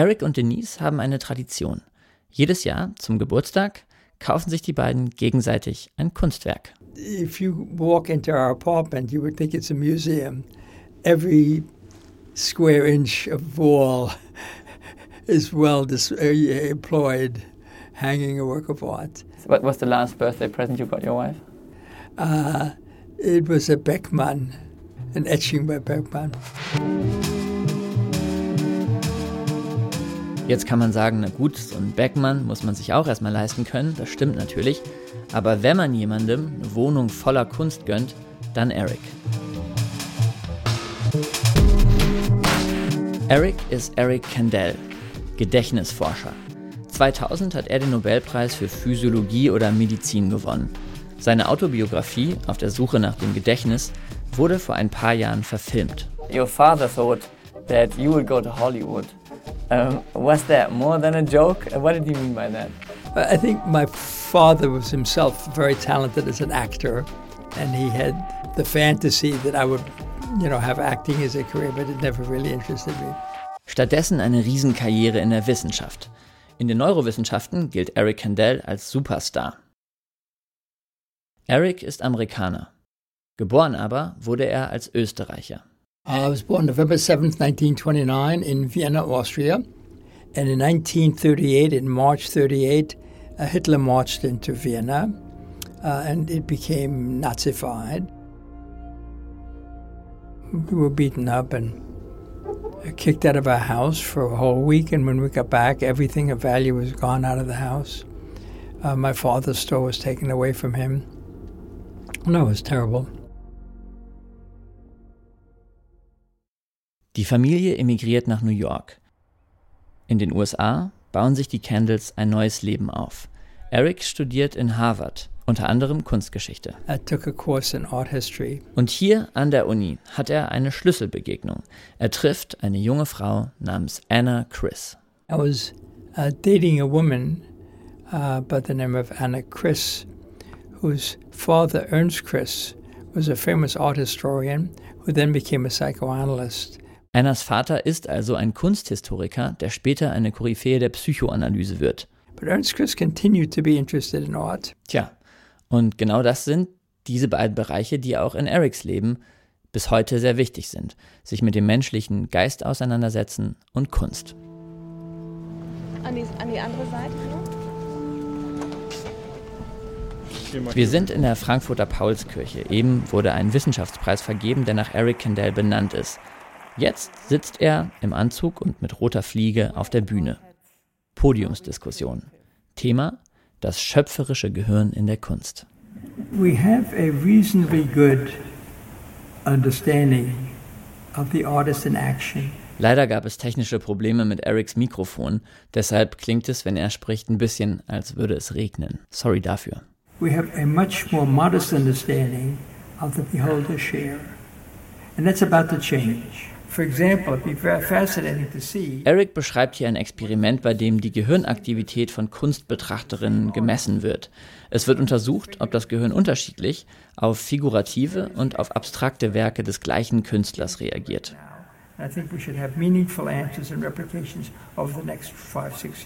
Eric und Denise haben eine Tradition. Jedes Jahr zum Geburtstag kaufen sich die beiden gegenseitig ein Kunstwerk. If you walk into our apartment, you would think it's a museum. Every square inch of wall is well uh, employed, hanging a work of art. What was the last birthday present you got your wife? Uh, it was a Beckmann, an etching by Beckmann. Jetzt kann man sagen, na gut, so ein Beckmann muss man sich auch erstmal leisten können, das stimmt natürlich. Aber wenn man jemandem eine Wohnung voller Kunst gönnt, dann Eric. Eric ist Eric Kandel, Gedächtnisforscher. 2000 hat er den Nobelpreis für Physiologie oder Medizin gewonnen. Seine Autobiografie Auf der Suche nach dem Gedächtnis wurde vor ein paar Jahren verfilmt. Your father thought that you would go to Hollywood. Um, was that more than a joke? What did you mean by that? I think my father was himself very talented as an actor, and he had the fantasy that I would, you know, have acting as a career, but it never really interested me. Stattdessen eine Riesenkarriere in der Wissenschaft. In den Neurowissenschaften gilt Eric Kandel als Superstar. Eric ist Amerikaner. Geboren aber wurde er als Österreicher. I was born November 7th, 1929, in Vienna, Austria. And in 1938, in March 38, uh, Hitler marched into Vienna uh, and it became Nazified. We were beaten up and kicked out of our house for a whole week. And when we got back, everything of value was gone out of the house. Uh, my father's store was taken away from him. No, it was terrible. Die Familie emigriert nach New York. In den USA bauen sich die Candles ein neues Leben auf. Eric studiert in Harvard, unter anderem Kunstgeschichte. I took a course in art history. Und hier an der Uni hat er eine Schlüsselbegegnung. Er trifft eine junge Frau namens Anna Chris. I was uh, dating a woman uh, by the name of Anna Chris, whose father, Ernst Chris, was a famous art historian who then became a psychoanalyst. Annas Vater ist also ein Kunsthistoriker, der später eine Koryphäe der Psychoanalyse wird. But Ernst Chris continued to be interested in art. Tja, und genau das sind diese beiden Bereiche, die auch in Erics Leben bis heute sehr wichtig sind. Sich mit dem menschlichen Geist auseinandersetzen und Kunst. An die, an die andere Seite, ne? Wir sind in der Frankfurter Paulskirche. Eben wurde ein Wissenschaftspreis vergeben, der nach Eric Kandel benannt ist. Jetzt sitzt er im Anzug und mit roter Fliege auf der Bühne. Podiumsdiskussion. Thema das schöpferische Gehirn in der Kunst. We have a reasonably good understanding of the artist in action. Leider gab es technische Probleme mit Erics Mikrofon, deshalb klingt es, wenn er spricht, ein bisschen, als würde es regnen. Sorry dafür. We have a much more modest understanding of the beholder's share. And that's about to change. For example, it'd be very fascinating to see. Eric beschreibt hier ein Experiment, bei dem die Gehirnaktivität von Kunstbetrachterinnen gemessen wird. Es wird untersucht, ob das Gehirn unterschiedlich auf figurative und auf abstrakte Werke des gleichen Künstlers reagiert.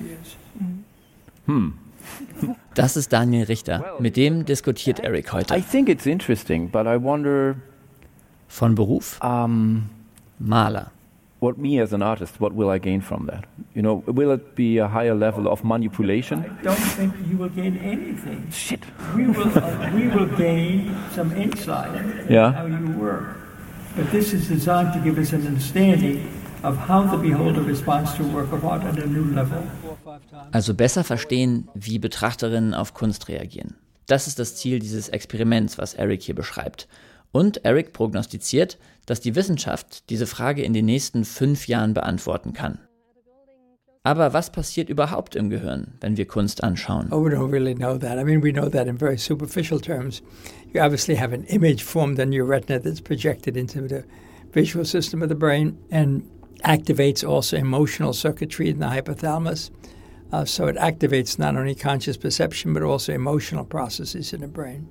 Years. Das ist Daniel Richter. Mit dem diskutiert Eric heute. think it's interesting, but I wonder Von Beruf um, Maler. what me as an artist, what will I gain from that? You know, will it be a higher level of manipulation? Don't think you will gain anything. Shit. We will, uh, we will gain some insight Yeah. how you work. But this is designed to give us an understanding of how the beholder responds to a work of art at a new level. Also besser verstehen, wie Betrachterinnen auf Kunst reagieren. Das ist das Ziel dieses Experiments, was Eric hier beschreibt. Und Eric prognostiziert, dass die Wissenschaft diese Frage in den nächsten fünf Jahren beantworten kann. Aber was passiert überhaupt im Gehirn, wenn wir Kunst anschauen? Oh, we don't really know that. I mean, we know that in very superficial terms. You obviously have an image formed on your retina that's projected into the visual system of the brain and activates also emotional circuitry in the hypothalamus. Uh, so it activates not only conscious perception, but also emotional processes in the brain.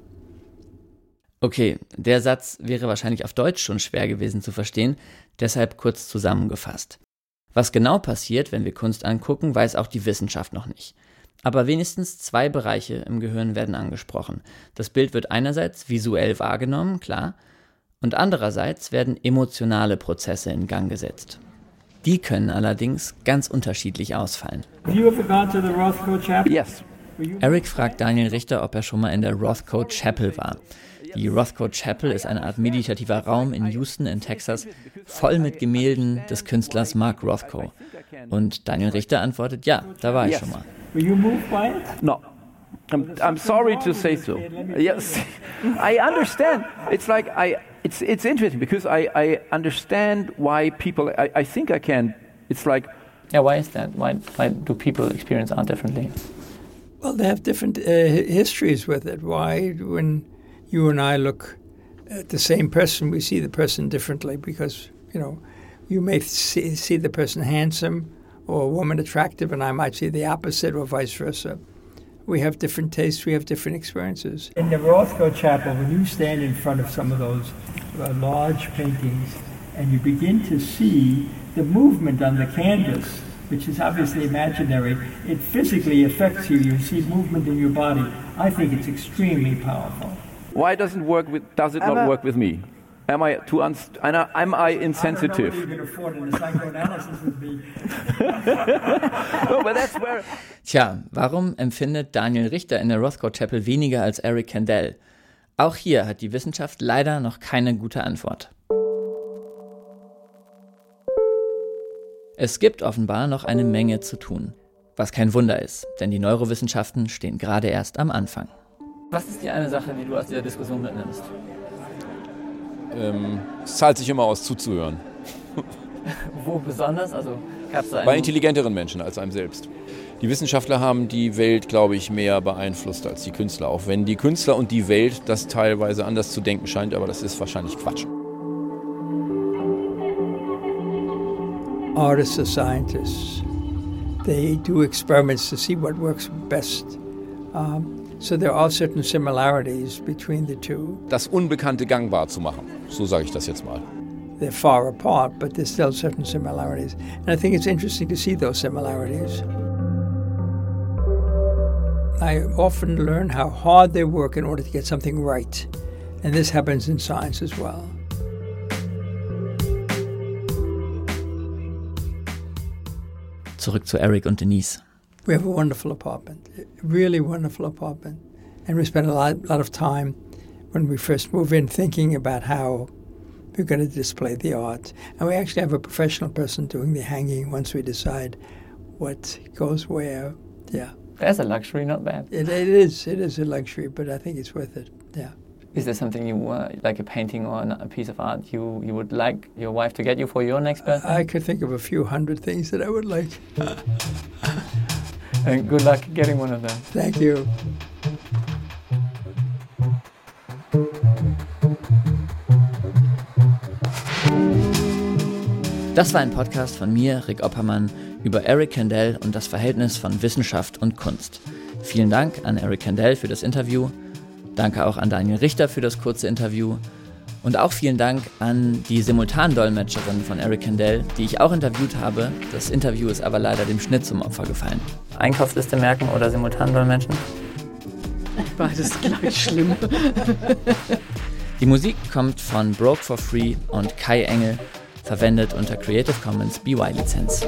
Okay, der Satz wäre wahrscheinlich auf Deutsch schon schwer gewesen zu verstehen, deshalb kurz zusammengefasst. Was genau passiert, wenn wir Kunst angucken, weiß auch die Wissenschaft noch nicht. Aber wenigstens zwei Bereiche im Gehirn werden angesprochen. Das Bild wird einerseits visuell wahrgenommen, klar, und andererseits werden emotionale Prozesse in Gang gesetzt. Die können allerdings ganz unterschiedlich ausfallen. Yes. Eric fragt Daniel Richter, ob er schon mal in der Rothko Chapel war. Die Rothko Chapel ist eine Art meditativer Raum in Houston in Texas, voll mit Gemälden des Künstlers Mark Rothko. Und Daniel Richter antwortet, ja, da war ich schon mal. No. I'm, I'm sorry to say so. Yes, I understand. It's like I. It's it's interesting because I I understand why people. I, I think I can. It's like. Yeah, why is that? Why why do people experience art differently? Well, they have different uh, histories with it. Why, when you and I look at the same person, we see the person differently because you know you may see, see the person handsome or a woman attractive, and I might see the opposite, or vice versa. We have different tastes, we have different experiences. In the Rothko Chapel, when you stand in front of some of those uh, large paintings and you begin to see the movement on the canvas, which is obviously imaginary, it physically affects you. You see movement in your body. I think it's extremely powerful. Why doesn't work with? Does it not work with me? Am I too am I insensitive? Tja, warum empfindet Daniel Richter in der Rothko Chapel weniger als Eric Kandel? Auch hier hat die Wissenschaft leider noch keine gute Antwort. Es gibt offenbar noch eine Menge zu tun. Was kein Wunder ist, denn die Neurowissenschaften stehen gerade erst am Anfang. Was ist die eine Sache, die du aus dieser Diskussion mitnimmst? ähm, es zahlt sich immer aus, zuzuhören. Wo besonders? Also gab's da Bei intelligenteren Menschen als einem selbst. Die Wissenschaftler haben die Welt, glaube ich, mehr beeinflusst als die Künstler. Auch wenn die Künstler und die Welt das teilweise anders zu denken scheint, aber das ist wahrscheinlich Quatsch. Artists are scientists. They do experiments to see what works best. Um, So there are certain similarities between the two. Das Unbekannte gangbar zu machen, so sage ich das jetzt mal. They're far apart, but there's still certain similarities. And I think it's interesting to see those similarities. I often learn how hard they work in order to get something right. And this happens in science as well. Zurück zu Eric und Denise. We have a wonderful apartment, really wonderful apartment. And we spend a lot, lot of time when we first move in thinking about how we're going to display the art. And we actually have a professional person doing the hanging once we decide what goes where. Yeah. That's a luxury, not bad. It, it is. It is a luxury, but I think it's worth it. Yeah. Is there something you want, like a painting or a piece of art you, you would like your wife to get you for your next birthday? I could think of a few hundred things that I would like. And good luck getting one of them. Thank you. Das war ein Podcast von mir, Rick Oppermann, über Eric Kandel und das Verhältnis von Wissenschaft und Kunst. Vielen Dank an Eric Kandel für das Interview. Danke auch an Daniel Richter für das kurze Interview. Und auch vielen Dank an die Simultandolmetscherin von Eric Kendall, die ich auch interviewt habe. Das Interview ist aber leider dem Schnitt zum Opfer gefallen. Einkaufsliste merken oder Simultandolmetschen? Beides gleich schlimm. Die Musik kommt von Broke for Free und Kai Engel, verwendet unter Creative Commons BY Lizenz.